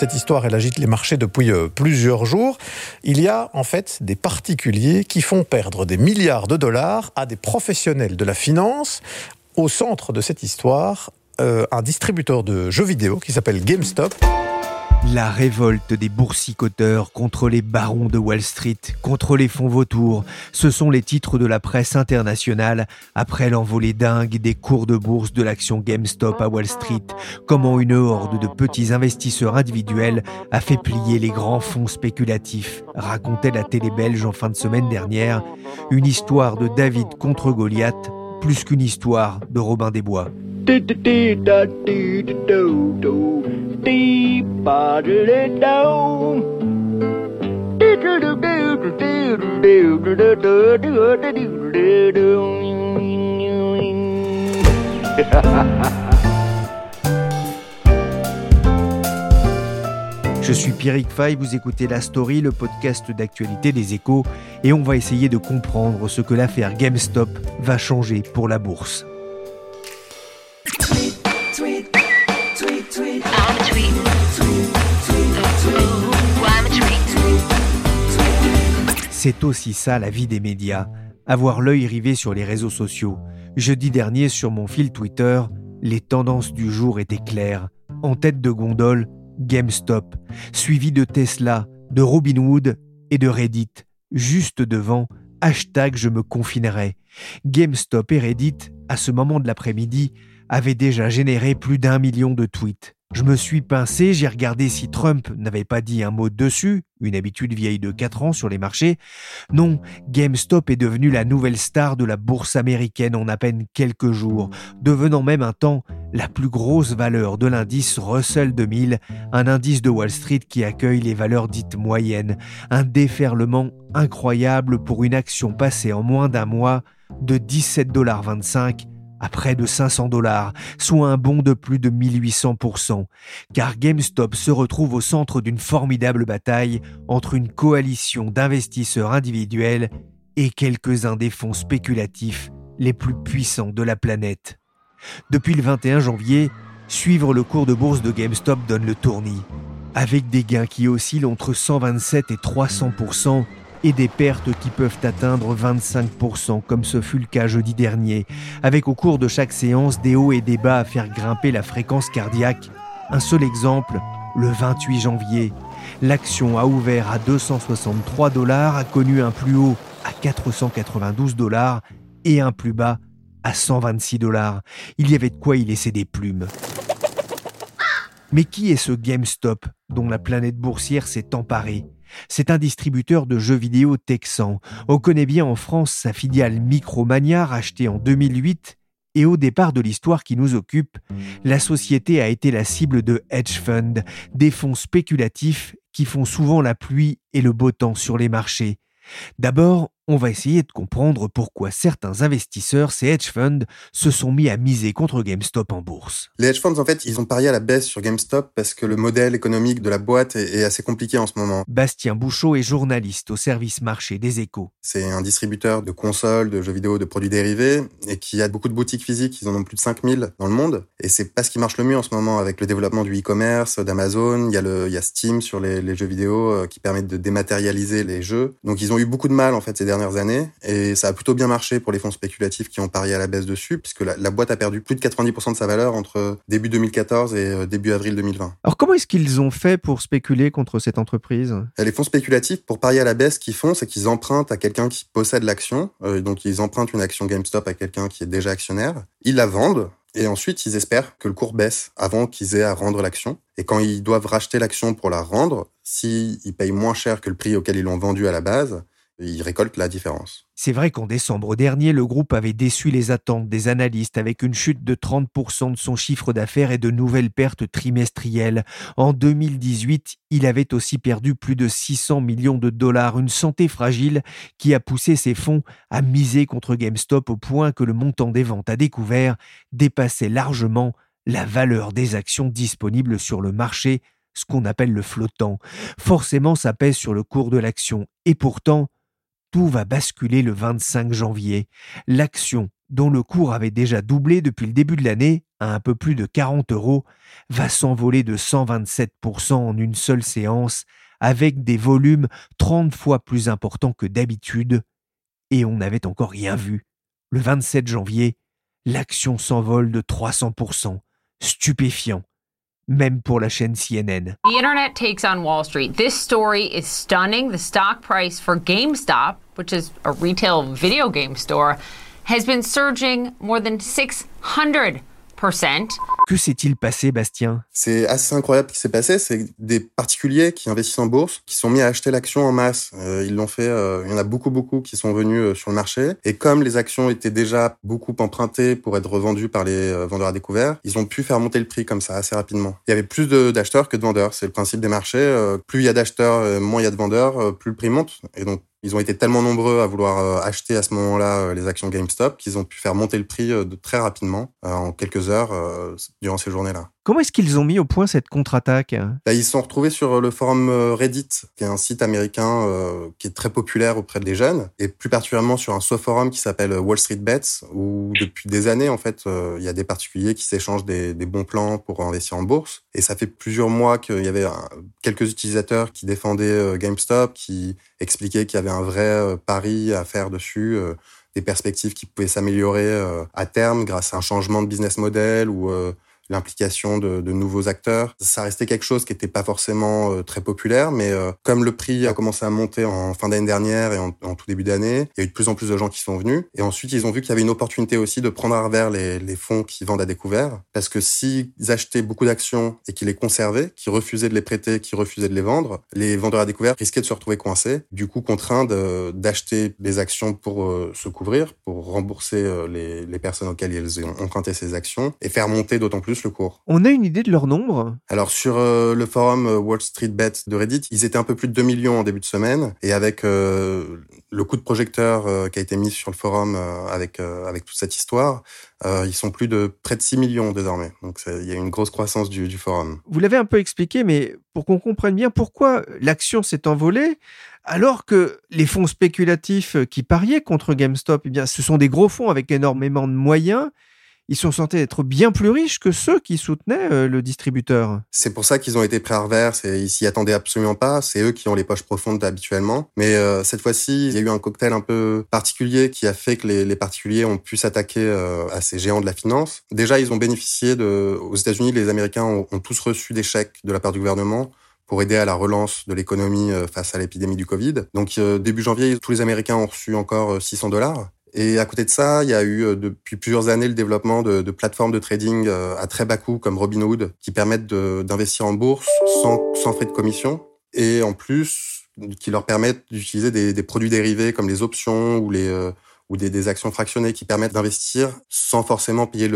Cette histoire, agite les marchés depuis euh, plusieurs jours. Il y a en fait des particuliers qui font perdre des milliards de dollars à des professionnels de la finance. Au centre de cette histoire, euh, un distributeur de jeux vidéo qui s'appelle GameStop. La révolte des boursicoteurs contre les barons de Wall Street, contre les fonds vautours, ce sont les titres de la presse internationale après l'envolée dingue des cours de bourse de l'action GameStop à Wall Street. Comment une horde de petits investisseurs individuels a fait plier les grands fonds spéculatifs, racontait la télé belge en fin de semaine dernière. Une histoire de David contre Goliath, plus qu'une histoire de Robin des Bois. Je suis Pierrick Fay, vous écoutez La Story, le podcast d'actualité des échos, et on va essayer de comprendre ce que l'affaire GameStop va changer pour la bourse. C'est aussi ça la vie des médias, avoir l'œil rivé sur les réseaux sociaux. Jeudi dernier sur mon fil Twitter, les tendances du jour étaient claires. En tête de gondole, GameStop, suivi de Tesla, de Robinhood et de Reddit. Juste devant, hashtag je me confinerai. GameStop et Reddit, à ce moment de l'après-midi, avaient déjà généré plus d'un million de tweets. Je me suis pincé, j'ai regardé si Trump n'avait pas dit un mot dessus, une habitude vieille de 4 ans sur les marchés. Non, GameStop est devenu la nouvelle star de la bourse américaine en à peine quelques jours, devenant même un temps la plus grosse valeur de l'indice Russell 2000, un indice de Wall Street qui accueille les valeurs dites moyennes, un déferlement incroyable pour une action passée en moins d'un mois de 17,25$ à près de 500 dollars, soit un bond de plus de 1800%, car GameStop se retrouve au centre d'une formidable bataille entre une coalition d'investisseurs individuels et quelques-uns des fonds spéculatifs les plus puissants de la planète. Depuis le 21 janvier, suivre le cours de bourse de GameStop donne le tournis, avec des gains qui oscillent entre 127 et 300 et des pertes qui peuvent atteindre 25%, comme ce fut le cas jeudi dernier, avec au cours de chaque séance des hauts et des bas à faire grimper la fréquence cardiaque. Un seul exemple, le 28 janvier, l'action a ouvert à 263 dollars, a connu un plus haut à 492 dollars et un plus bas à 126 dollars. Il y avait de quoi y laisser des plumes. Mais qui est ce GameStop dont la planète boursière s'est emparée? C'est un distributeur de jeux vidéo texan. On connaît bien en France sa filiale Micromania rachetée en 2008 et au départ de l'histoire qui nous occupe, la société a été la cible de hedge funds, des fonds spéculatifs qui font souvent la pluie et le beau temps sur les marchés. D'abord, on va essayer de comprendre pourquoi certains investisseurs, ces hedge funds, se sont mis à miser contre GameStop en bourse. Les hedge funds, en fait, ils ont parié à la baisse sur GameStop parce que le modèle économique de la boîte est assez compliqué en ce moment. Bastien Bouchot est journaliste au service marché des échos. C'est un distributeur de consoles, de jeux vidéo, de produits dérivés et qui a beaucoup de boutiques physiques. Ils en ont plus de 5000 dans le monde. Et c'est pas ce qui marche le mieux en ce moment avec le développement du e-commerce, d'Amazon. Il y a le, il y a Steam sur les, les jeux vidéo euh, qui permettent de dématérialiser les jeux. Donc ils ont eu beaucoup de mal, en fait, ces dernières années et ça a plutôt bien marché pour les fonds spéculatifs qui ont parié à la baisse dessus puisque la, boîte a perdu plus de 90% de sa valeur entre début 2014 et euh, début avril 2020. Alors comment est-ce qu'ils ont fait pour spéculer contre cette entreprise? Les fonds spéculatifs, pour parier à la baisse, ce qu'ils font, c'est qu'ils empruntent à quelqu'un qui possède l'action. Euh, donc ils empruntent une action GameStop à quelqu'un qui est déjà actionnaire. Ils la vendent et ensuite, ils espèrent que le cours baisse avant qu'ils aient à rendre l'action. Et quand ils doivent racheter l'action pour la rendre, s'ils payent moins cher que le prix auquel ils l'ont vendue à la base, ils récoltent la différence. C'est vrai qu'en décembre dernier, le groupe avait déçu les attentes des analystes avec une chute de 30% de son chiffre d'affaires et de nouvelles pertes trimestrielles. En 2018, il avait aussi perdu plus de 600 millions de dollars, une santé fragile qui a poussé ses fonds à miser contre GameStop au point que le montant des ventes à découvert dépassait largement la valeur des actions disponibles sur le marché, ce qu'on appelle le flottant. Forcément, ça pèse sur le cours de l'action. Et pourtant, tout va basculer le 25 janvier. L'action, dont le cours avait déjà doublé depuis le début de l'année à un peu plus de 40 euros, va s'envoler de 127% en une seule séance, avec des volumes 30 fois plus importants que d'habitude. Et on n'avait encore rien vu. Le 27 janvier, l'action s'envole de 300% stupéfiant, même pour la chaîne CNN. The internet takes on Wall Street. This story is stunning. The stock price for GameStop, which is a retail video game store, has been surging more than 600 que s'est-il passé, Bastien? C'est assez incroyable ce qui s'est passé. C'est des particuliers qui investissent en bourse, qui sont mis à acheter l'action en masse. Euh, ils l'ont fait. Euh, il y en a beaucoup, beaucoup qui sont venus euh, sur le marché. Et comme les actions étaient déjà beaucoup empruntées pour être revendues par les vendeurs à découvert, ils ont pu faire monter le prix comme ça assez rapidement. Il y avait plus d'acheteurs que de vendeurs. C'est le principe des marchés. plus il y a d'acheteurs, moins il y a de vendeurs, plus le prix monte. Et donc ils ont été tellement nombreux à vouloir euh, acheter à ce moment-là euh, les actions GameStop qu'ils ont pu faire monter le prix euh, de très rapidement, en quelques heures, durant ces journées-là. Comment est-ce qu'ils ont mis au point cette contre-attaque? Bah, Ils se sont retrouvés sur le forum Reddit, qui est un site américain qui est très populaire auprès des jeunes, et plus particulièrement sur un sous-forum qui s'appelle Wall Street Bets, où depuis des années, en fait, il y a des particuliers qui s'échangent des, bons plans pour investir en bourse. Et ça fait plusieurs mois qu'il y avait quelques utilisateurs qui défendaient GameStop, qui expliquaient qu'il y avait un vrai euh, pari à faire dessus, euh, des perspectives qui pouvaient s'améliorer euh, à terme grâce à un changement de business model ou l'implication de, nouveaux acteurs. Ça restait quelque chose qui n'était pas forcément euh, très populaire, mais euh, comme le prix a commencé à monter en fin d'année dernière et en, tout début d'année, il y a eu de plus en plus de gens qui sont venus. Et ensuite, ils ont vu qu'il y avait une opportunité aussi de prendre à revers les, fonds qui vendent à découvert, parce que s'ils achetaient beaucoup d'actions et qu'ils les conservaient, qu'ils refusaient de les prêter, qu'ils refusaient de les vendre, les vendeurs à découvert risquaient de se retrouver coincés, du coup contraints d'acheter des actions pour euh, se couvrir, pour rembourser les personnes auxquelles ils ont emprunté ces actions et faire monter d'autant plus le cours. On a une idée de leur nombre? Alors sur euh, le forum euh, Wall Street Bet de Reddit, ils étaient un peu plus de 2 millions en début de semaine et avec euh, le coup de projecteur qui a été mis sur le forum avec avec toute cette histoire, ils sont plus de près de 6 millions désormais. Donc il y a une grosse croissance du, du forum. Vous l'avez un peu expliqué, mais pour qu'on comprenne bien pourquoi l'action s'est envolée, alors que les fonds spéculatifs qui pariaient contre GameStop, eh bien, ce sont des gros fonds avec énormément de moyens ils sont censés être bien plus riches que ceux qui soutenaient euh, le distributeur. C'est pour ça qu'ils ont été revers et ils s'y attendaient absolument pas. C'est eux qui ont les poches profondes habituellement. Mais euh, cette fois-ci, il y a eu un cocktail un peu particulier qui a fait que les, particuliers ont pu s'attaquer euh, à ces géants de la finance. Déjà, ils ont bénéficié de... Aux États-Unis, les Américains ont tous reçu des chèques de la part du gouvernement pour aider à la relance de l'économie face à l'épidémie du Covid. Donc début janvier, tous les Américains ont reçu encore 600 dollars. Et à côté de ça, il y a eu euh, depuis plusieurs années le développement de, plateformes de trading euh, à très bas coût comme Robinhood qui permettent d'investir en bourse sans, frais de commission et en plus qui leur permettent d'utiliser des, produits dérivés comme les options ou les euh, des, actions fractionnées qui permettent d'investir sans forcément payer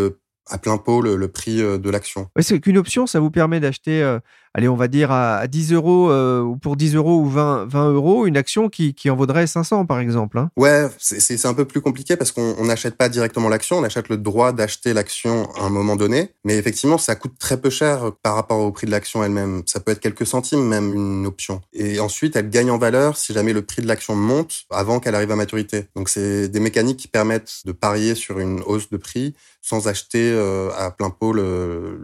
à plein pot le, le prix de l'action. Oui, c'est qu'une option, ça vous permet d'acheter allez, on va dire à, 10 euros euh, ou pour 10 euros ou 20, 20 euros, une action qui, qui en vaudrait 500 par exemple. Hein. Ouais, c'est un peu plus compliqué parce qu'on n'achète pas directement l'action, on achète le droit d'acheter l'action à un moment donné. Mais effectivement, ça coûte très peu cher par rapport au prix de l'action elle-même. Ça peut être quelques centimes même une option. Et ensuite, elle gagne en valeur si jamais le prix de l'action monte avant qu'elle arrive à maturité. Donc c'est des mécaniques qui permettent de parier sur une hausse de prix sans acheter euh, à plein pot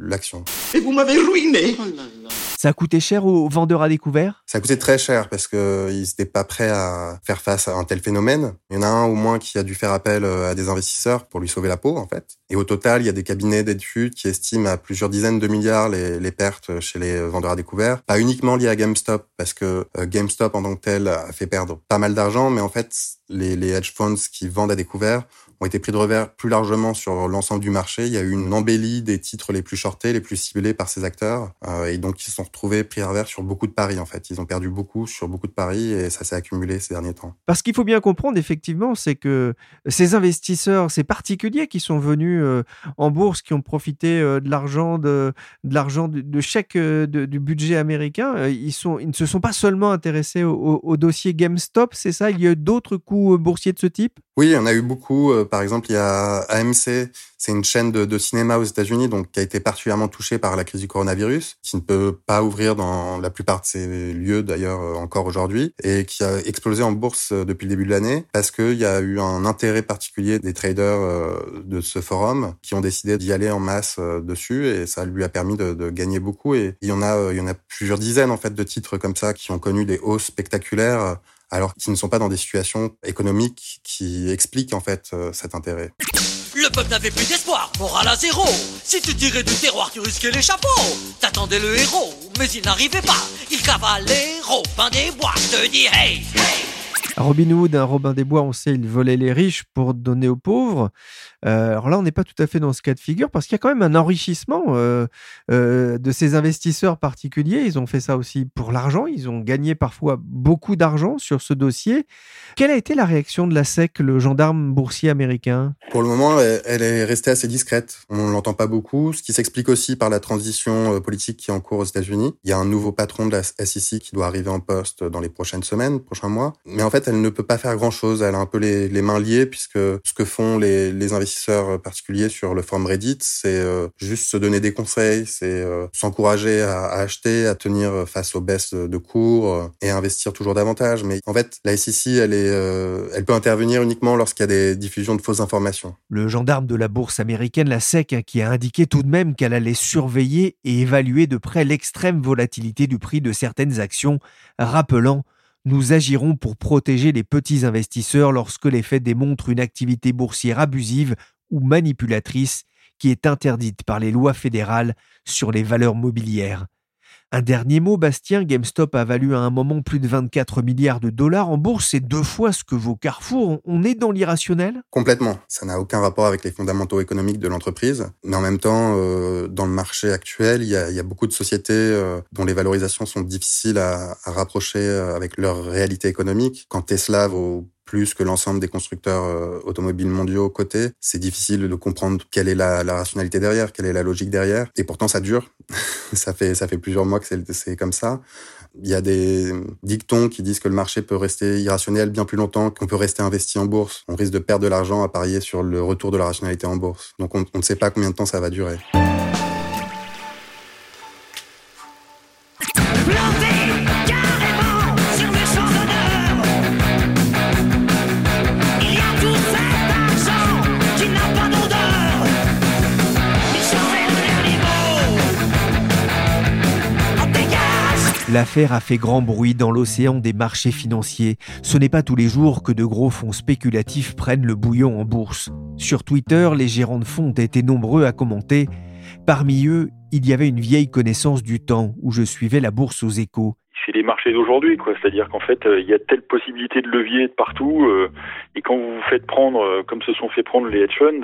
l'action. Et vous m'avez ruiné oh ça a coûté cher aux vendeurs à découvert? Ça a coûté très cher parce qu'ils n'étaient pas prêts à faire face à un tel phénomène. Il y en a un au moins qui a dû faire appel euh, à des investisseurs pour lui sauver la peau, en fait. Et au total, il y a des cabinets d'études qui estiment à plusieurs dizaines de milliards les, pertes chez les vendeurs à découvert. Pas uniquement liées à GameStop, parce que euh, GameStop en tant que tel a fait perdre pas mal d'argent, mais en fait, les, hedge funds qui vendent à découvert ont été pris de revers plus largement sur l'ensemble du marché. Il y a eu une embellie des titres les plus shortés, les plus ciblés par ces acteurs, euh, et donc ils sont retrouvés pris à revers sur beaucoup de paris en fait. Ils ont perdu beaucoup sur beaucoup de paris et ça s'est accumulé ces derniers temps. Parce qu'il faut bien comprendre effectivement, c'est que ces investisseurs, ces particuliers qui sont venus euh, en bourse, qui ont profité euh, de l'argent de, de l'argent de, chèque euh, du budget américain, ils sont, ils ne se sont pas seulement intéressés au, au dossier GameStop, c'est ça? Il y a d'autres coûts boursiers de ce type? Oui, on a eu beaucoup. par exemple, il y a AMC c'est une chaîne de, cinéma aux États-Unis, donc qui a été particulièrement touchée par la crise du coronavirus, qui ne peut pas ouvrir dans la plupart de ses lieux d'ailleurs euh, encore aujourd'hui, et qui a explosé en bourse euh, depuis le début de l'année parce qu'il y a eu un intérêt particulier des traders euh, de ce forum qui ont décidé d'y aller en masse dessus, et ça lui a permis de, de gagner beaucoup. Et il y en a, il y en a plusieurs dizaines en fait de titres comme ça qui ont connu des hausses spectaculaires alors qu'ils ne sont pas dans des situations économiques qui expliquent en fait cet intérêt. Le peuple n'avait plus d'espoir, moral à zéro. Si tu tirais du terroir, tu risquais les chapeaux. T'attendais le héros, mais il n'arrivait pas. Il cavalait Robin des Bois, te dis hey, hey. Robin Hood, un Robin des Bois, on sait, il volait les riches pour donner aux pauvres. Euh, alors là, on n'est pas tout à fait dans ce cas de figure parce qu'il y a quand même un enrichissement euh, euh, de ces investisseurs particuliers. Ils ont fait ça aussi pour l'argent. Ils ont gagné parfois beaucoup d'argent sur ce dossier. Quelle a été la réaction de la SEC, le gendarme boursier américain? Pour le moment, elle est restée assez discrète. On ne l'entend pas beaucoup, ce qui s'explique aussi par la transition politique qui est en cours aux États-Unis. Il y a un nouveau patron de la SEC qui doit arriver en poste dans les prochaines semaines, prochains mois. Mais en fait, elle ne peut pas faire grand-chose. Elle a un peu les, mains liées puisque ce que font les, investisseurs particuliers sur le forum Reddit, c'est euh, juste se donner des conseils, c'est euh, s'encourager à, acheter, à tenir face aux baisses de cours euh, et à investir toujours davantage. Mais en fait, la SEC, elle peut intervenir uniquement lorsqu'il y a des diffusions de fausses informations. Le gendarme de la bourse américaine, la SEC, hein, qui a indiqué tout de même qu'elle allait surveiller et évaluer de près l'extrême volatilité du prix de certaines actions, rappelant nous agirons pour protéger les petits investisseurs lorsque les faits démontrent une activité boursière abusive ou manipulatrice qui est interdite par les lois fédérales sur les valeurs mobilières. Un dernier mot, Bastien, GameStop a valu à un moment plus de 24 milliards de dollars en bourse, c'est deux fois ce que vaut Carrefour. On est dans l'irrationnel? Complètement. Ça n'a aucun rapport avec les fondamentaux économiques de l'entreprise. Mais en même temps, euh, dans le marché actuel, il y a, beaucoup de sociétés euh, dont les valorisations sont difficiles à, à rapprocher euh, avec leur réalité économique. Quand Tesla vaut plus que l'ensemble des constructeurs euh, automobiles mondiaux côté, c'est difficile de comprendre quelle est la, rationalité derrière, quelle est la logique derrière. Et pourtant, ça dure. ça fait ça fait plusieurs mois que c'est comme ça. Il y a des dictons qui disent que le marché peut rester irrationnel bien plus longtemps qu'on peut rester investi en bourse. On risque de perdre de l'argent à parier sur le retour de la rationalité en bourse. Donc on, on ne sait pas combien de temps ça va durer. L'affaire a fait grand bruit dans l'océan des marchés financiers. Ce n'est pas tous les jours que de gros fonds spéculatifs prennent le bouillon en bourse. Sur Twitter, les gérants de fonds étaient nombreux à commenter. Parmi eux, il y avait une vieille connaissance du temps où je suivais la bourse aux échos les marchés d'aujourd'hui, quoi. C'est-à-dire qu'en fait, euh, il y a telle possibilité de levier de partout, euh, et quand vous vous faites prendre, euh, comme se sont fait prendre les hedge funds,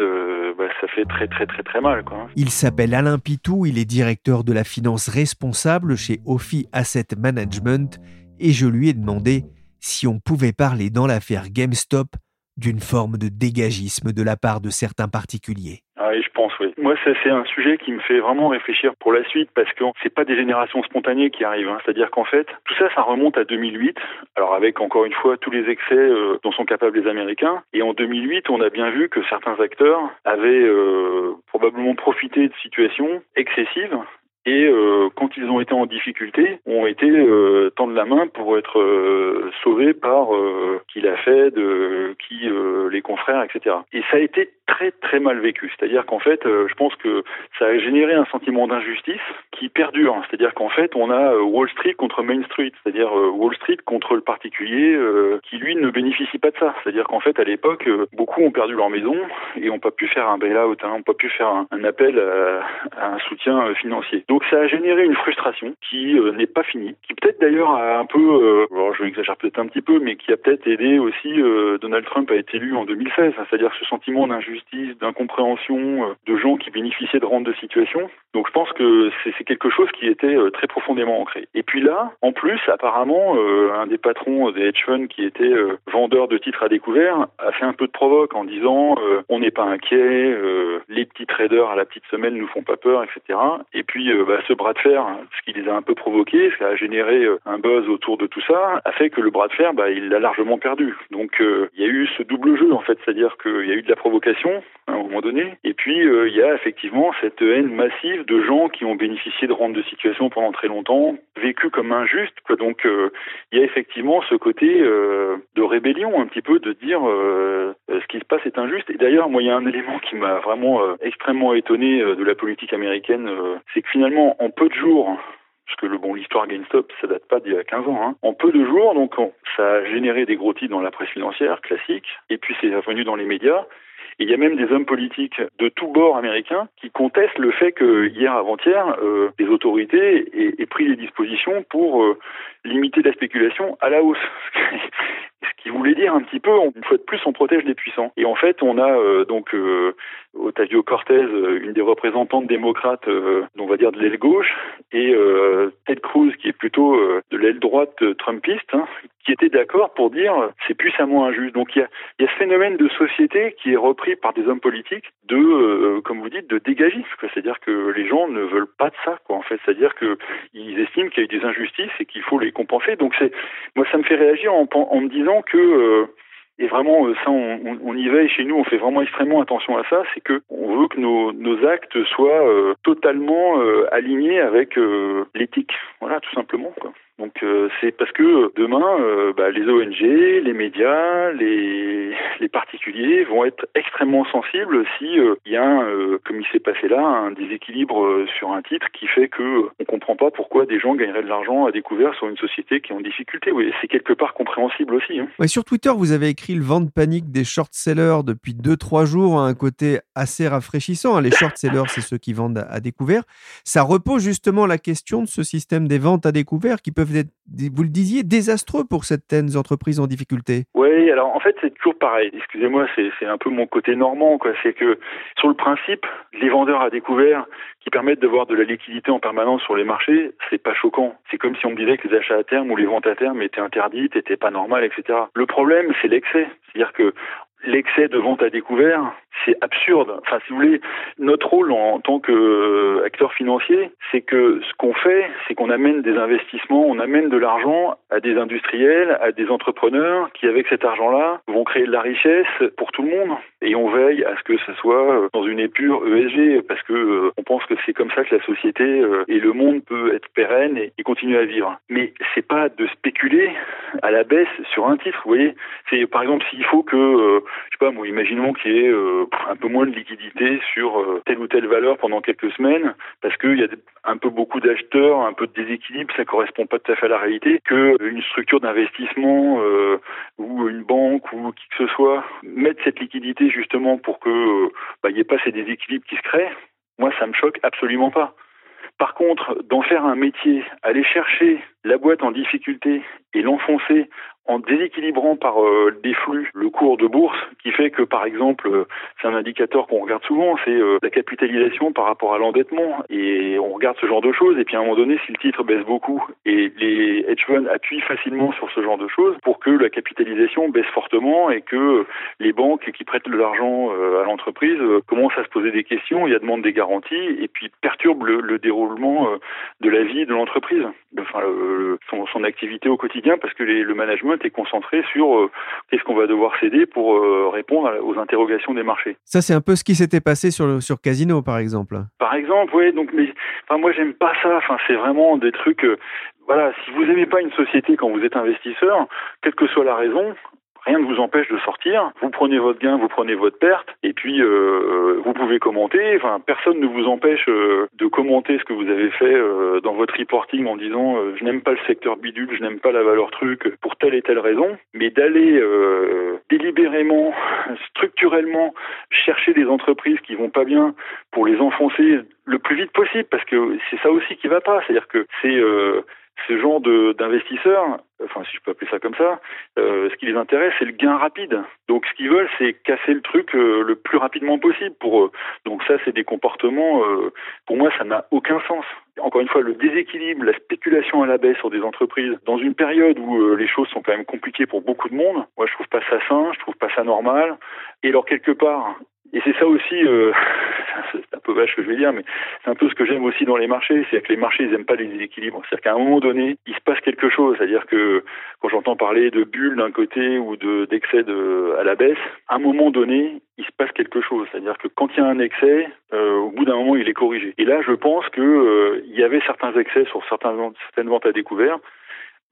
bah, ça fait très très très très mal, quoi. Il s'appelle Alain Pitou, il est directeur de la finance responsable chez Ophi Asset Management, et je lui ai demandé si on pouvait parler dans l'affaire GameStop d'une forme de dégagisme de la part de certains particuliers. Ah je pense, oui. Moi, c'est un sujet qui me fait vraiment réfléchir pour la suite parce que c'est pas des générations spontanées qui arrivent. Hein. C'est-à-dire qu'en fait, tout ça, ça remonte à 2008. Alors avec encore une fois tous les excès euh, dont sont capables les Américains. Et en 2008, on a bien vu que certains acteurs avaient euh, probablement profité de situations excessives et euh, quand ils ont été en difficulté, ont été euh, tendre la main pour être euh, sauvés par euh, qui l'a fait, de qui euh, les confrères, etc. Et ça a été très très mal vécu. C'est-à-dire qu'en fait, je pense que ça a généré un sentiment d'injustice qui perdure. C'est-à-dire qu'en fait, on a Wall Street contre Main Street, c'est-à-dire Wall Street contre le particulier qui lui ne bénéficie pas de ça. C'est-à-dire qu'en fait, à l'époque, beaucoup ont perdu leur maison et n'ont pas pu faire un bail-out, hein, n'ont pas pu faire un, appel à, un soutien financier. Ça a généré une frustration qui euh, n'est pas finie, qui peut-être d'ailleurs a un peu, euh, alors je exagère peut-être un petit peu, mais qui a peut-être aidé aussi euh, Donald Trump à être élu en 2016, hein, c'est-à-dire ce sentiment d'injustice, d'incompréhension de gens qui bénéficiaient de rentes de situation. Donc je pense que c'est quelque chose qui était très profondément ancré. Et puis là, en plus, apparemment, un des patrons des hedge funds qui était vendeur de titres à découvert a fait un peu de provoque en disant on n'est pas inquiet, les petits traders à la petite semaine nous font pas peur, etc. Et puis bah, ce bras de fer, ce qui les a un peu provoqués, ce qui a généré un buzz autour de tout ça, a fait que le bras de fer, bah, il l'a largement perdu. Donc il y a eu ce double jeu en fait, c'est-à-dire qu'il y a eu de la provocation à un moment donné, et puis il y a effectivement cette haine massive de gens qui ont bénéficié de rentes de situation pendant très longtemps, vécu comme injuste. Donc il y a effectivement ce côté de rébellion un petit peu, de dire ce qui se passe est injuste. Et d'ailleurs, moi, il y a un élément qui m'a vraiment extrêmement étonné de la politique américaine, c'est que finalement, en peu de jours, parce que le bon l'histoire GameStop ça date pas d'il y a 15 ans hein. en peu de jours donc ça a généré des gros titres dans la presse financière classique et puis c'est revenu dans les médias il y a même des hommes politiques de tous bords américains qui contestent le fait que hier avant-hier euh, les autorités aient, pris des dispositions pour euh, limiter la spéculation à la hausse qui voulait dire un petit peu, une fois de plus, on protège les puissants. Et en fait, on a euh, donc euh, Otavio Cortez, euh, une des représentantes démocrates, euh, on va dire de l'aile gauche, et Ted Cruz, qui est plutôt de l'aile droite trumpiste, hein, qui était d'accord pour dire c'est puissamment injuste. Donc il y a, y a ce phénomène de société qui est repris par des hommes politiques de, comme vous dites, de dégagisme. C'est-à-dire que les gens ne veulent pas de ça, quoi. En fait, c'est-à-dire que ils estiment qu'il y a eu des injustices et qu'il faut les compenser. Donc c'est, moi, ça me fait réagir en, en me disant que et vraiment, ça, on, on, y veille chez nous, on fait vraiment extrêmement attention à ça, c'est que on veut que nos, actes soient euh, totalement euh, alignés avec euh, l'éthique. Voilà, tout simplement. Quoi. Donc c'est parce que demain, bah, les ONG, les médias, les, les particuliers vont être extrêmement sensibles si il y a, un, comme il s'est passé là, un déséquilibre sur un titre qui fait que on comprend pas pourquoi des gens gagneraient de l'argent à découvert sur une société qui est en difficulté. Oui, c'est quelque part compréhensible aussi. Hein. Ouais, sur Twitter, vous avez écrit le vent de panique des short-sellers depuis 2-3 jours a un côté assez rafraîchissant. Les short-sellers, c'est ceux qui vendent à découvert. Ça repose justement la question de ce système des ventes à découvert qui peuvent être, vous le disiez, désastreux pour certaines entreprises en difficulté. Oui, alors en fait, c'est toujours pareil. Excusez-moi, c'est un peu mon côté normand. C'est que sur le principe, les vendeurs à découvert qui permettent de voir de la liquidité en permanence sur les marchés, c'est pas choquant. C'est comme si on me disait que les achats à terme ou les ventes à terme étaient interdites, étaient pas normales, etc. Le problème, c'est l'excès. C'est-à-dire que l'excès de vente à découvert, c'est absurde. Enfin, si vous voulez, notre rôle en, tant qu'acteur financier, c'est que ce qu'on fait, c'est qu'on amène des investissements, on amène de l'argent à des industriels, à des entrepreneurs qui, avec cet argent-là, vont créer de la richesse pour tout le monde. Et on veille à ce que ce soit dans une épure ESG, parce que euh, on pense que c'est comme ça que la société euh, et le monde peut être pérenne et, continuer à vivre. Mais c'est pas de spéculer à la baisse sur un titre. Vous voyez, c'est par exemple s'il faut que, euh, je sais pas, moi, imaginons qu'il y ait un peu moins de liquidité sur euh, telle ou telle valeur pendant quelques semaines, parce qu'il y a un peu beaucoup d'acheteurs, un peu de déséquilibre, ça correspond pas tout à fait à la réalité, que une structure d'investissement euh, ou une banque ou qui que ce soit mette cette liquidité justement pour que euh, bah, ait pas ces déséquilibres qui se créent. Moi, ça me choque absolument pas. Par contre, d'en faire un métier, aller chercher la boîte en difficulté et l'enfoncer en déséquilibrant par euh, des flux le cours de bourse, qui fait que par exemple, euh, c'est un indicateur qu'on regarde souvent, c'est euh, la capitalisation par rapport à l'endettement, et on regarde ce genre de choses, et puis à un moment donné, si le titre baisse beaucoup, et les hedge funds appuient facilement sur ce genre de choses pour que la capitalisation baisse fortement et que les banques qui prêtent de l'argent à l'entreprise commencent à se poser des questions, il y a demande des garanties, et puis perturbent le, le déroulement de la vie de l'entreprise, enfin son, activité au quotidien, parce que le management est concentré sur euh, qu'est-ce qu'on va devoir céder pour euh, répondre aux interrogations des marchés. Ça, c'est un peu ce qui s'était passé sur, sur Casino, par exemple. Par exemple, oui. Donc, mais, enfin, moi, j'aime pas ça. Enfin, c'est vraiment des trucs. Euh, voilà, si vous aimez pas une société quand vous êtes investisseur, quelle que soit la raison, rien ne vous empêche de sortir. Vous prenez votre gain, vous prenez votre perte, et puis euh, vous pouvez commenter. Enfin, personne ne vous empêche euh, de commenter ce que vous avez fait euh, dans votre reporting en disant euh, je n'aime pas le secteur bidule, je n'aime pas la valeur truc pour telle et telle raison, mais d'aller euh, délibérément, structurellement chercher des entreprises qui vont pas bien pour les enfoncer le plus vite possible, parce que c'est ça aussi qui va pas. C'est-à-dire que c'est ce genre d'investisseurs, enfin si je peux appeler ça comme ça, euh, ce qui les intéresse, c'est le gain rapide. Donc ce qu'ils veulent, c'est casser le truc euh, le plus rapidement possible pour eux. Donc ça, c'est des comportements, euh, pour moi, ça n'a aucun sens. Encore une fois, le déséquilibre, la spéculation à la baisse sur des entreprises, dans une période où les choses sont quand même compliquées pour beaucoup de monde, moi je trouve pas ça sain, je trouve pas ça normal. Et alors quelque part, et c'est ça aussi, euh, c'est un peu vache ce que je vais dire, mais c'est un peu ce que j'aime aussi dans les marchés, c'est que les marchés, ils n'aiment pas les déséquilibres. C'est-à-dire qu'à un moment donné, il se passe quelque chose. C'est-à-dire que quand j'entends parler de bulles d'un côté ou de d'excès de, à la baisse, à un moment donné, il se passe quelque chose. C'est-à-dire que quand il y a un excès, euh, au bout d'un moment, il est corrigé. Et là, je pense que euh, il y avait certains excès sur certaines ventes à découvert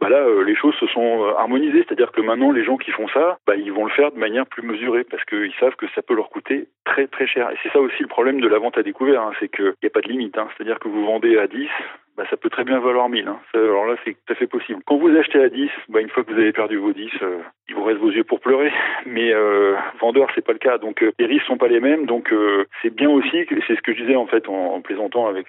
bah là, euh, les choses se sont euh, harmonisées. C'est-à-dire que maintenant, les gens qui font ça, bah, ils vont le faire de manière plus mesurée parce qu'ils savent que ça peut leur coûter très très cher. Et c'est ça aussi le problème de la vente à découvert, hein, c'est qu'il n'y a pas de limite. Hein. C'est-à-dire que vous vendez à 10, bah, ça peut très bien valoir 1000. Hein. Alors là, c'est tout à fait possible. Quand vous achetez à 10, bah, une fois que vous avez perdu vos 10, euh, il vous reste vos yeux pour pleurer. Mais euh, vendeur, c'est pas le cas. Donc euh, les risques sont pas les mêmes. Donc euh, c'est bien aussi, c'est ce que je disais en fait en, plaisantant avec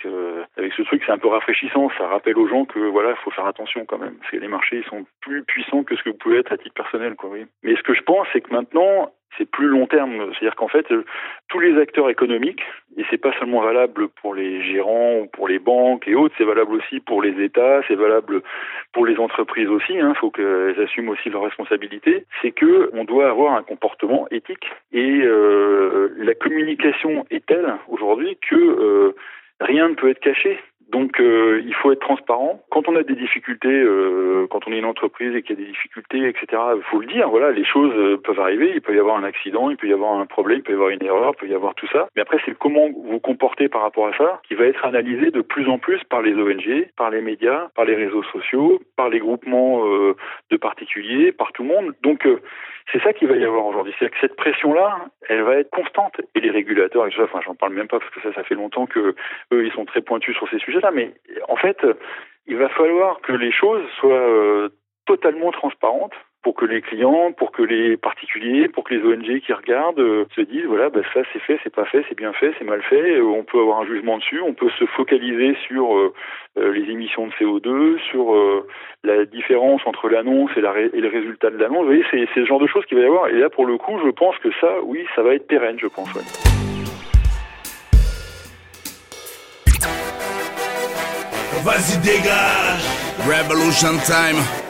avec ce truc, c'est un peu rafraîchissant. Ça rappelle aux gens que voilà, il faut faire attention quand même, parce que les marchés ils sont plus puissants que ce que vous pouvez être à titre personnel. Quoi, oui. Mais ce que je pense, c'est que maintenant, c'est plus long terme. C'est-à-dire qu'en fait, tous les acteurs économiques, et c'est pas seulement valable pour les gérants ou pour les banques et autres, c'est valable aussi pour les États, c'est valable pour les entreprises aussi. Il hein, faut qu'elles assument aussi leurs responsabilités. C'est que on doit avoir un comportement éthique et euh, la communication est telle aujourd'hui que euh, rien ne peut être caché. Donc euh, il faut être transparent. Quand on a des difficultés, euh, quand on est une entreprise et qu'il y a des difficultés, etc., il faut le dire. Voilà, les choses euh, peuvent arriver. Il peut y avoir un accident, il peut y avoir un problème, il peut y avoir une erreur, il peut y avoir tout ça. Mais après, c'est comment vous comportez par rapport à ça qui va être analysé de plus en plus par les ONG, par les médias, par les réseaux sociaux, par les groupements de particuliers, par tout le monde. Donc c'est ça qu'il va y avoir aujourd'hui. C'est que cette pression-là, elle va être constante. Et les régulateurs, et ça, enfin, j'en parle même pas parce que ça, ça fait longtemps que eux, ils sont très pointus sur ces sujets-là. Mais en fait, il va falloir que les choses soient euh, totalement transparentes pour que les clients, pour que les particuliers, pour que les ONG qui regardent euh, se disent voilà bah, ça c'est fait, c'est pas fait, c'est bien fait, c'est mal fait. Euh, on peut avoir un jugement dessus, on peut se focaliser sur euh, les émissions de CO2, sur la différence entre l'annonce et, et, le résultat de l'annonce. Vous voyez, c'est ce genre de choses qu'il va y avoir. Et là pour le coup, je pense que ça, oui, ça va être pérenne, je pense. Vas-y dégage Revolution time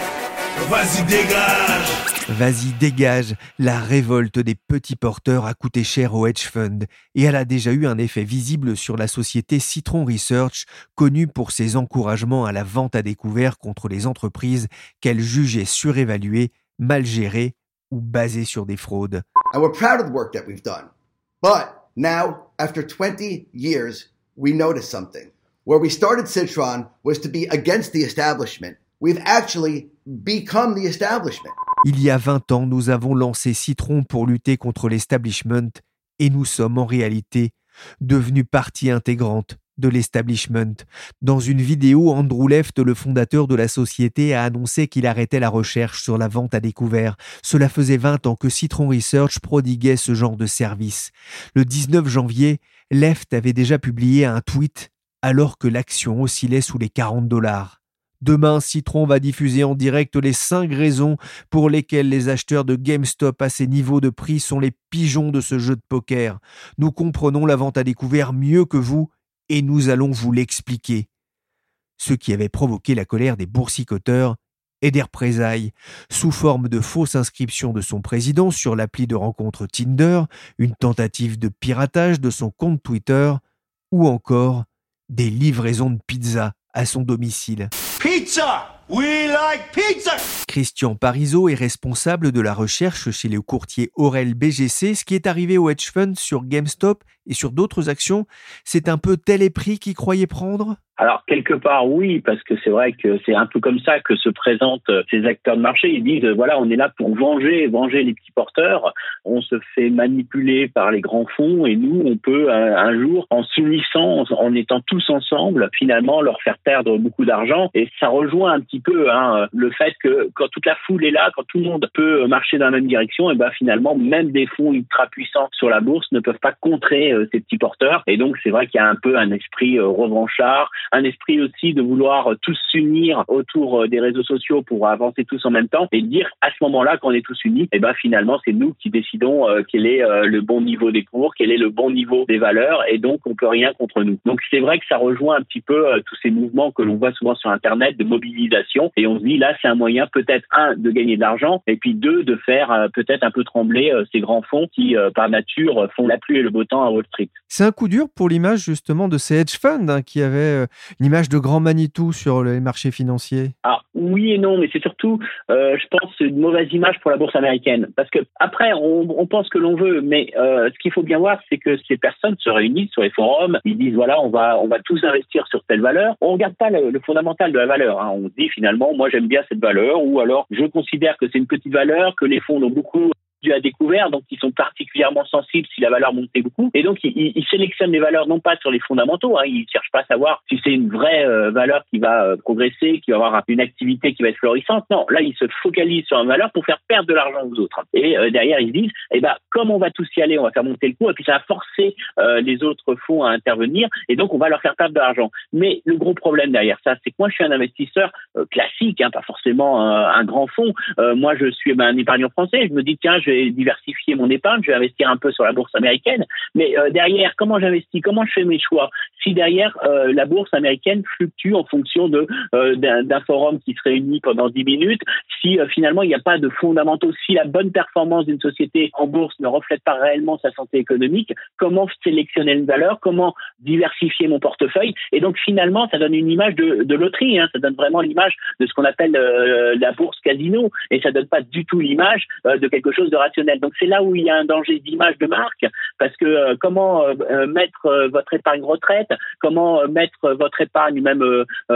Vas-y dégage Vas-y dégage La révolte des petits porteurs a coûté cher au hedge fund et elle a déjà eu un effet visible sur la société Citron Research, connue pour ses encouragements à la vente à découvert contre les entreprises qu'elle jugeait surévaluées, mal gérées ou basées sur des fraudes. And we're proud of the work that we've done. But now, after 20 years, we noticed something. Where we started Citron was to be against the establishment. We've actually become the establishment. Il y a 20 ans, nous avons lancé Citron pour lutter contre l'establishment et nous sommes en réalité devenus partie intégrante de l'establishment. Dans une vidéo, Andrew Left, le fondateur de la société, a annoncé qu'il arrêtait la recherche sur la vente à découvert. Cela faisait 20 ans que Citron Research prodiguait ce genre de service. Le 19 janvier, Left avait déjà publié un tweet alors que l'action oscillait sous les 40 dollars. Demain, Citron va diffuser en direct les 5 raisons pour lesquelles les acheteurs de GameStop à ces niveaux de prix sont les pigeons de ce jeu de poker. Nous comprenons la vente à découvert mieux que vous et nous allons vous l'expliquer. Ce qui avait provoqué la colère des boursicoteurs et des représailles, sous forme de fausse inscription de son président sur l'appli de rencontre Tinder, une tentative de piratage de son compte Twitter, ou encore des livraisons de pizza à son domicile. Pizza! We like pizza! Christian Parizeau est responsable de la recherche chez le courtier Aurel BGC. Ce qui est arrivé au hedge fund sur GameStop et sur d'autres actions, c'est un peu tel prix qu'il croyait prendre? Alors quelque part oui, parce que c'est vrai que c'est un peu comme ça que se présentent ces acteurs de marché. Ils disent voilà, on est là pour venger, venger les petits porteurs. On se fait manipuler par les grands fonds et nous, on peut euh, un, jour, en s'unissant, en étant tous ensemble, finalement leur faire perdre beaucoup d'argent. Et ça rejoint un petit petit peu hein, le fait que quand toute la foule est là, quand tout le monde peut marcher dans la même direction, et ben finalement même des fonds ultra puissants sur la bourse ne peuvent pas contrer ces petits porteurs. Et donc c'est vrai qu'il y a un peu un esprit revanchard, un esprit aussi de vouloir tous s'unir autour des réseaux sociaux pour avancer tous en même temps et dire à ce moment-là qu'on est tous unis, et ben finalement c'est nous qui décidons quel est le bon niveau des cours, quel est le bon niveau des valeurs, et donc on peut rien contre nous. Donc c'est vrai que ça rejoint un petit peu tous ces mouvements que l'on voit souvent sur Internet de mobilisation, et on se dit là c'est un moyen peut-être un de gagner de l'argent, et puis deux de faire peut-être un peu trembler ces grands fonds qui par nature font la pluie et le beau temps à Wall Street. C'est un coup dur pour l'image justement de ces hedge funds hein, qui avaient une image de grand Manitou sur les marchés financiers. Ah oui et non, mais c'est surtout, je pense, une mauvaise image pour la bourse américaine, parce que après on, on pense que l'on veut, mais euh, ce qu'il faut bien voir, c'est que ces personnes se réunissent sur les forums, ils disent voilà, on va on va tous investir sur telle valeur. On regarde pas le, fondamental de la valeur. Hein. On dit finalement, moi j'aime bien cette valeur, ou alors je considère que c'est une petite valeur, que les fonds ont beaucoup à découvert, donc ils sont particulièrement sensibles si la valeur montait beaucoup. Et donc, ils, sélectionnent les valeurs non pas sur les fondamentaux, hein, ils cherchent pas à savoir si c'est une vraie euh, valeur qui va euh, progresser, qui va avoir une activité qui va être florissante. Non, là, ils se focalisent sur une valeur pour faire perdre de l'argent aux autres. Et euh, derrière, ils se disent, eh ben, comme on va tous y aller, on va faire monter le coût, et puis ça va forcer les autres fonds à intervenir, et donc on va leur faire perdre de l'argent. Mais le gros problème derrière ça, c'est que moi, je suis un investisseur classique, hein, pas forcément un grand fonds. moi, je suis ben, un épargnant français. Je me dis, tiens, je diversifier mon épargne, je vais investir un peu sur la bourse américaine. Mais euh, derrière, comment j'investis? Comment je fais mes choix? Si derrière, euh, la bourse américaine fluctue en fonction de euh, d'un forum qui se réunit pendant 10 minutes, si finalement il n'y a pas de fondamentaux, si la bonne performance d'une société en bourse ne reflète pas réellement sa santé économique, comment sélectionner une valeur? Comment diversifier mon portefeuille? Et donc finalement, ça donne une image de, loterie, hein, ça donne vraiment l'image de ce qu'on appelle la bourse casino, et ça donne pas du tout l'image de quelque chose Donc c'est là où il y a un danger d'image de marque, parce que euh, comment euh, euh, mettre votre épargne retraite, comment mettre votre épargne même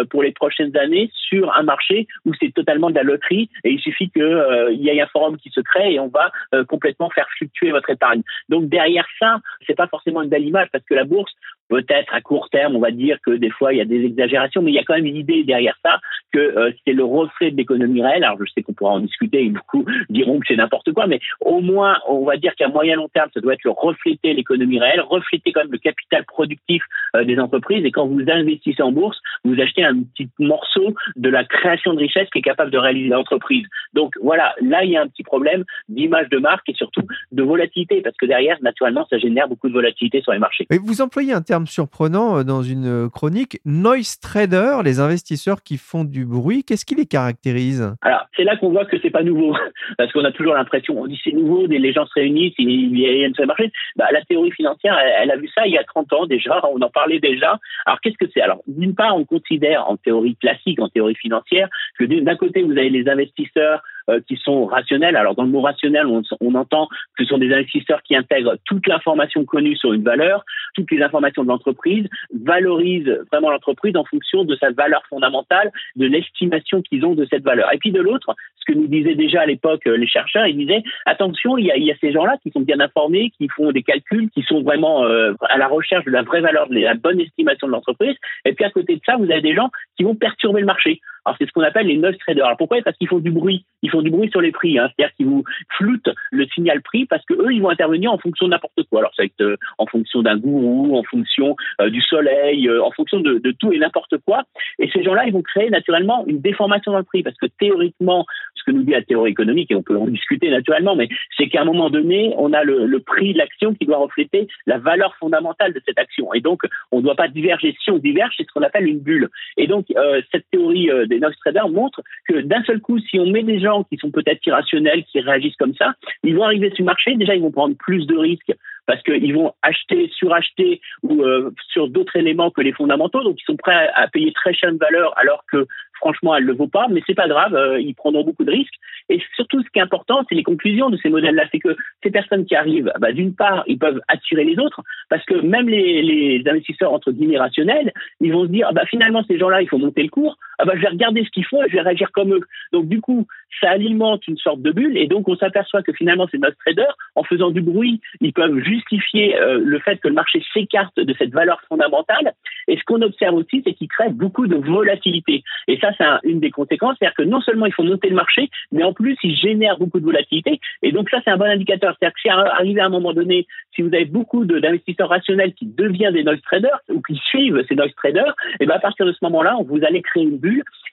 pour les prochaines années sur un marché où c'est totalement de la loterie et il suffit qu'il y ait un forum qui se crée et on va complètement faire fluctuer votre épargne. Donc derrière ça, c'est pas forcément une belle image parce que la bourse, peut-être à court terme, on va dire que des fois il y a des exagérations, mais il y a quand même une idée derrière ça que c'est le reflet de l'économie réelle. Alors je sais qu'on pourra en discuter et beaucoup diront que c'est n'importe quoi, mais au moins on va dire qu'à moyen long terme, ça doit être le refléter l'économie réelle, refléter quand même le capital productif euh, des entreprises. Et quand vous investissez en bourse, vous achetez un petit morceau de la création de richesse qui est capable de réaliser l'entreprise. Donc voilà, là il y a un petit problème d'image de marque et surtout de volatilité, parce que derrière, naturellement, ça génère beaucoup de volatilité sur les marchés. Vous employez un terme surprenant euh, dans une euh, chronique, noise trader, les investisseurs qui font du bruit. Qu'est-ce qui les caractérise? Alors c'est là qu'on voit que c'est pas nouveau, parce qu'on a toujours l'impression, on dit c'est nouveau, les gens se réunissent, ils viennent sur le marché. Bah, la théorie financière, elle, a vu ça il y a 30 ans déjà, on en parlait déjà. Alors qu'est-ce que c'est? Alors d'une part, on considère en théorie classique, en théorie financière, que d'un côté, vous avez les investisseurs euh, qui sont rationnels. Alors dans le mot rationnel, on, entend que ce sont des investisseurs qui intègrent toute l'information connue sur une valeur, toutes les informations de l'entreprise, valorisent vraiment l'entreprise en fonction de sa valeur fondamentale, de l'estimation qu'ils ont de cette valeur. Et puis de l'autre, ce que nous disaient déjà à l'époque euh, les chercheurs, ils disaient attention, il y a, il y a ces gens-là qui sont bien informés, qui font des calculs, qui sont vraiment euh, à la recherche de la vraie valeur, de la bonne estimation de l'entreprise. Et puis à côté de ça, vous avez des gens qui vont perturber le marché. Alors c'est ce qu'on appelle les noise traders. Alors pourquoi? Parce qu'ils font du bruit. Ils font du bruit sur les prix. Hein. C'est-à-dire qu'ils vous floutent le signal prix parce que eux ils vont intervenir en fonction de n'importe quoi. Alors ça va être euh, en fonction d'un gourou, en fonction euh, du soleil, euh, en fonction de, tout et n'importe quoi. Et ces gens-là ils vont créer naturellement une déformation dans le prix parce que théoriquement, ce que nous dit la théorie économique et on peut en discuter naturellement, mais c'est qu'à un moment donné on a le, le prix de l'action qui doit refléter la valeur fondamentale de cette action. Et donc on ne doit pas diverger. Si on diverge, c'est ce qu'on appelle une bulle. Et donc cette théorie des les traders montrent que d'un seul coup, si on met des gens qui sont peut-être irrationnels, qui réagissent comme ça, ils vont arriver sur le marché. Déjà, ils vont prendre plus de risques parce qu'ils vont acheter, suracheter ou euh, sur d'autres éléments que les fondamentaux. Donc, ils sont prêts à, payer très cher de valeur alors que franchement, elle ne le vaut pas, mais c'est pas grave, euh, ils prendront beaucoup de risques. Et surtout, ce qui est important, c'est les conclusions de ces modèles-là. C'est que ces personnes qui arrivent, bah, d'une part, ils peuvent attirer les autres, parce que même les, les investisseurs entre guillemets rationnels, ils vont se dire, ah bah, finalement, ces gens-là, il faut monter le cours. Ah bah, je vais regarder ce qu'ils font et je vais réagir comme eux. Donc, du coup, ça alimente une sorte de bulle, et donc on s'aperçoit que finalement, ces nos traders, en faisant du bruit, ils peuvent justifier euh, le fait que le marché s'écarte de cette valeur fondamentale, Et ce qu'on observe aussi, c'est qu'il crée beaucoup de volatilité. Et ça, c'est une des conséquences, c'est-à-dire que non seulement il faut monter le marché, mais en plus, il génère beaucoup de volatilité. Et donc ça, c'est un bon indicateur. C'est-à-dire que si arrivé à un moment donné, si vous avez beaucoup d'investisseurs rationnels qui deviennent des noise traders ou qui suivent ces noise traders, et ben à partir de ce moment-là, vous allez créer une bulle.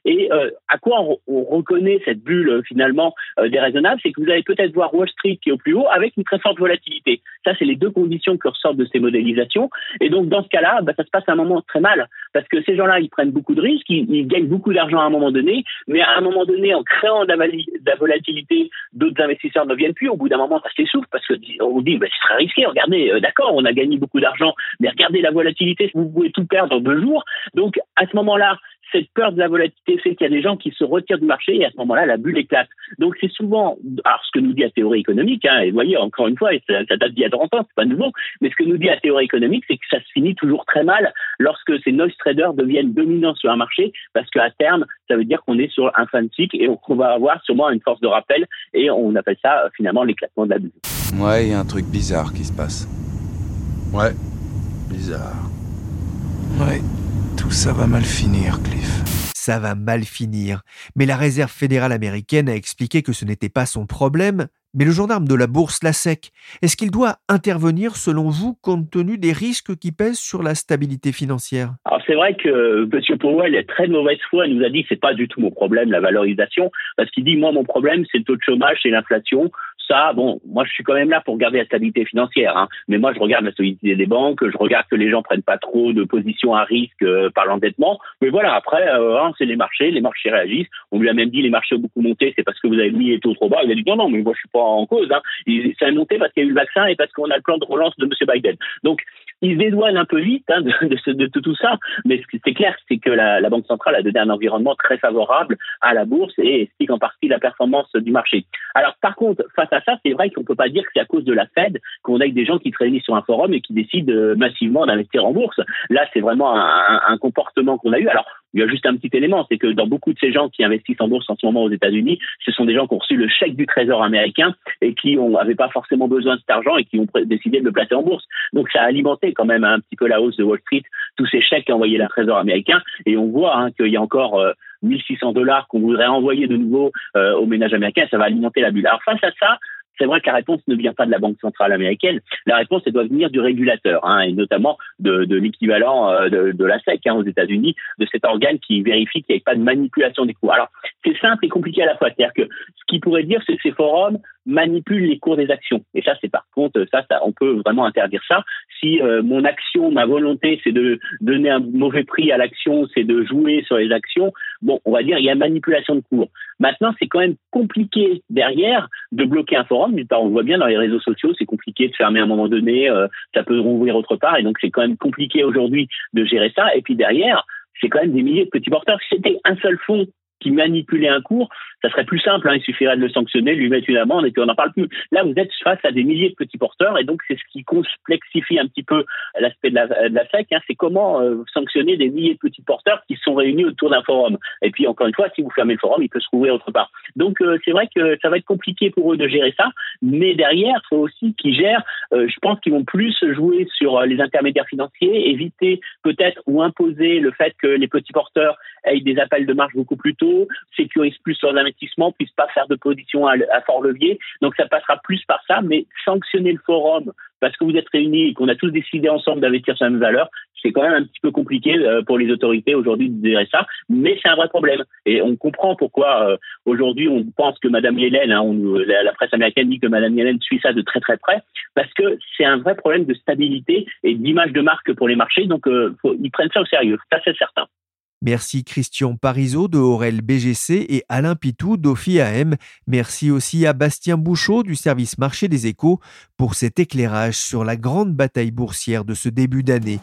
Et euh, à quoi on, reconnaît cette bulle euh, finalement euh, déraisonnable, c'est que vous allez peut-être voir Wall Street qui est au plus haut avec une très forte volatilité. Ça, c'est les deux conditions que ressortent de ces modélisations. Et donc dans ce cas-là, ben, ça se passe à un moment très mal parce que ces gens-là, ils prennent beaucoup de risques, ils, gagnent beaucoup d'argent à un moment donné, mais à un moment donné, en créant de la, volatilité, d'autres investisseurs ne viennent plus. Au bout d'un moment, ça s'essouffle parce qu'on dit, ben, c'est très risqué. Regardez, d'accord, on a gagné beaucoup d'argent, mais regardez la volatilité, vous pouvez tout perdre en deux jours. Donc à ce moment-là, cette peur de la volatilité fait qu'il y a des gens qui se retirent du marché et à ce moment-là, la bulle éclate. Donc c'est souvent, alors ce que nous dit la théorie économique, hein, et vous voyez, encore une fois, ça, date d'il y a 30 ans, c'est pas nouveau, mais ce que nous dit la théorie économique, c'est que ça se finit toujours très mal lorsque ces noise traders deviennent dominants sur un marché, parce qu'à terme, ça veut dire qu'on est sur un fin de cycle et qu'on va avoir sûrement une force de rappel et on appelle ça finalement l'éclatement de la bulle. Ouais, il y a un truc bizarre qui se passe. Ouais, bizarre. Ouais. Tout ça va mal finir, Cliff. Ça va mal finir. Mais la Réserve fédérale américaine a expliqué que ce n'était pas son problème, mais le gendarme de la bourse la sec. Est-ce qu'il doit intervenir selon vous compte tenu des risques qui pèsent sur la stabilité financière? Alors c'est vrai que M. Powell est très mauvaise foi. Il nous a dit que c'est pas du tout mon problème la valorisation parce qu'il dit moi mon problème c'est le taux de chômage et l'inflation ça, bon, moi je suis quand même là pour garder la stabilité financière, hein. mais moi je regarde la solidité des banques, je regarde que les gens prennent pas trop de positions à risque euh, par l'endettement, mais voilà, après, euh, hein, c'est les marchés, les marchés réagissent, on lui a même dit les marchés ont beaucoup monté, c'est parce que vous avez mis les taux trop bas, il a dit non, non, mais moi je suis pas en cause, hein. ça a monté parce qu'il y a eu le vaccin et parce qu'on a le plan de relance de M. Biden. Donc, il se un peu vite hein, de, tout ça, mais ce qui est clair, c'est que la, Banque centrale a donné un environnement très favorable à la bourse et explique en partie la performance du marché. Alors par contre, face à ça, c'est vrai qu'on peut pas dire que c'est à cause de la Fed qu'on a des gens qui se réunissent sur un forum et qui décident euh, massivement d'investir en bourse. Là, c'est vraiment un, un comportement qu'on a eu. Alors il y a juste un petit élément, c'est que dans beaucoup de ces gens qui investissent en bourse en ce moment aux États-Unis, ce sont des gens qui ont reçu le chèque du Trésor américain et qui n'avaient pas forcément besoin de cet argent et qui ont décidé de le placer en bourse. Donc ça a alimenté quand même un petit peu la hausse de Wall Street, tous ces chèques envoyés le Trésor américain. Et on voit hein, qu'il y a encore 1600 euh, dollars qu'on voudrait envoyer de nouveau euh, aux ménages américains. Ça va alimenter la bulle. Alors face à ça, c'est vrai que la réponse ne vient pas de la Banque centrale américaine. La réponse, doit venir du régulateur, hein, et notamment de, l'équivalent euh, de, la SEC hein, aux États-Unis, de cet organe qui vérifie qu'il n'y ait pas de manipulation des cours. Alors, c'est simple et compliqué à la fois. C'est-à-dire que ce qu'il pourrait dire, c'est que ces forums manipulent les cours des actions. Et ça, c'est par contre, ça, ça, on peut vraiment interdire ça. Si euh, mon action, ma volonté, c'est de donner un mauvais prix à l'action, c'est de jouer sur les actions, bon, on va dire, il y a manipulation de cours. Maintenant, c'est quand même compliqué derrière de bloquer un forum. On voit bien dans les réseaux sociaux, c'est compliqué de fermer à un moment donné, euh, ça peut rouvrir autre part, et donc c'est quand même compliqué aujourd'hui de gérer ça. Et puis derrière, c'est quand même des milliers de petits porteurs. Si c'était un seul fonds qui manipulait un cours, ça serait plus simple. Hein. il suffirait de le sanctionner, lui mettre une amende et puis on n'en parle plus. Là, vous êtes face à des milliers de petits porteurs et donc c'est ce qui complexifie un petit peu l'aspect de la, de SEC. Hein. c'est comment euh, sanctionner des milliers de petits porteurs qui sont réunis autour d'un forum. Et puis encore une fois, si vous fermez le forum, il peut se rouvrir autre part. Donc euh, c'est vrai que ça va être compliqué pour eux de gérer ça, mais derrière, il faut aussi qu'ils gèrent. Euh, je pense qu'ils vont plus jouer sur les intermédiaires financiers, éviter peut-être ou imposer le fait que les petits porteurs aient des appels de marge beaucoup plus tôt, sécurisent plus leurs investissements, puissent pas faire de position à, fort levier. Donc ça passera plus par ça, mais sanctionner le forum parce que vous êtes réunis et qu'on a tous décidé ensemble d'investir sur la même valeur, c'est quand même un petit peu compliqué euh, pour les autorités aujourd'hui de gérer ça, mais c'est un vrai problème. Et on comprend pourquoi euh, aujourd'hui on pense que Madame Yellen, hein, la, presse américaine dit que Madame Yellen suit ça de très très près, parce que c'est un vrai problème de stabilité et d'image de marque pour les marchés, donc euh, ils prennent ça au sérieux, ça c'est certain. Merci Christian Parizeau de Aurel BGC et Alain Pitou d'OFI-AM. Merci aussi à Bastien Bouchot du service marché des échos pour cet éclairage sur la grande bataille boursière de ce début d'année.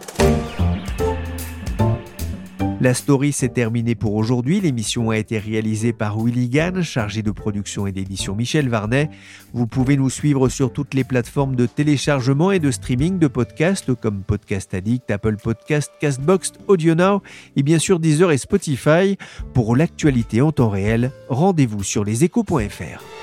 La story s'est terminée pour aujourd'hui. L'émission a été réalisée par Willy Gann, chargé de production et d'édition Michel Varnet. Vous pouvez nous suivre sur toutes les plateformes de téléchargement et de streaming de podcasts comme Podcast Addict, Apple Podcast, Castbox, AudioNow et bien sûr Deezer et Spotify. Pour l'actualité en temps réel, rendez-vous sur leséchos.fr.